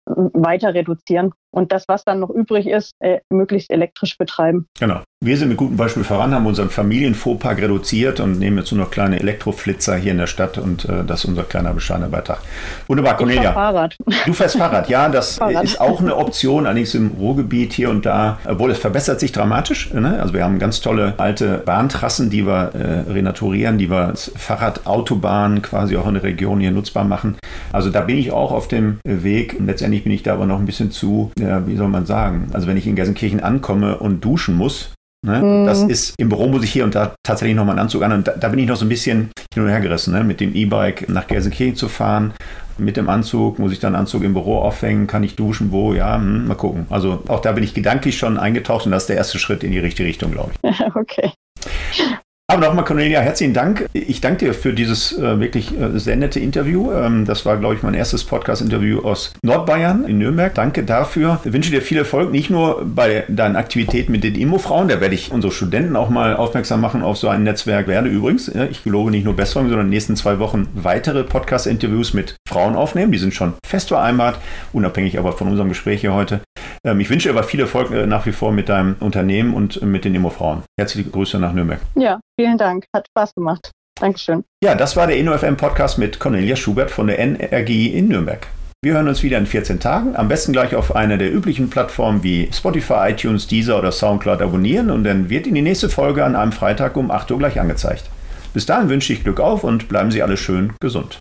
weiter reduzieren. Und das, was dann noch übrig ist, äh, möglichst elektrisch betreiben. Genau. Wir sind mit gutem Beispiel voran, haben unseren Familienfuhrpark reduziert und nehmen jetzt nur noch kleine Elektroflitzer hier in der Stadt und äh, das ist unser kleiner bescheidener Beitrag. Wunderbar, Cornelia. Ich fahr Fahrrad. Du fährst Fahrrad, ja, das (laughs) Fahrrad. ist auch eine Option, allerdings im Ruhrgebiet hier und da, obwohl es verbessert sich dramatisch. Ne? Also wir haben ganz tolle alte Bahntrassen, die wir äh, renaturieren, die wir als Fahrradautobahn quasi auch in der Region hier nutzbar machen. Also da bin ich auch auf dem Weg. Letztendlich bin ich da aber noch ein bisschen zu, ja, wie soll man sagen, also wenn ich in Gelsenkirchen ankomme und duschen muss, Ne? Mm. Das ist, im Büro muss ich hier und da tatsächlich nochmal einen Anzug an. Und da, da, bin ich noch so ein bisschen hin und her gerissen, ne? mit dem E-Bike nach Gelsenkirchen zu fahren. Mit dem Anzug, muss ich dann Anzug im Büro aufhängen, kann ich duschen, wo, ja, hm, mal gucken. Also auch da bin ich gedanklich schon eingetaucht und das ist der erste Schritt in die richtige Richtung, glaube ich. (laughs) Okay. Aber nochmal, Cornelia, herzlichen Dank. Ich danke dir für dieses äh, wirklich äh, sehr nette Interview. Ähm, das war, glaube ich, mein erstes Podcast-Interview aus Nordbayern in Nürnberg. Danke dafür. Ich wünsche dir viel Erfolg, nicht nur bei deinen Aktivitäten mit den Immofrauen. Da werde ich unsere Studenten auch mal aufmerksam machen auf so ein Netzwerk. Werde übrigens, äh, ich gelobe nicht nur Besserung, sondern in den nächsten zwei Wochen weitere Podcast-Interviews mit Frauen aufnehmen. Die sind schon fest vereinbart, unabhängig aber von unserem Gespräch hier heute. Ähm, ich wünsche dir aber viel Erfolg äh, nach wie vor mit deinem Unternehmen und mit den Immofrauen. Herzliche Grüße nach Nürnberg. Ja, Vielen Dank, hat Spaß gemacht. Dankeschön. Ja, das war der InnoFM Podcast mit Cornelia Schubert von der NRG in Nürnberg. Wir hören uns wieder in 14 Tagen. Am besten gleich auf einer der üblichen Plattformen wie Spotify, iTunes, Deezer oder Soundcloud abonnieren und dann wird Ihnen die nächste Folge an einem Freitag um 8 Uhr gleich angezeigt. Bis dahin wünsche ich Glück auf und bleiben Sie alle schön gesund.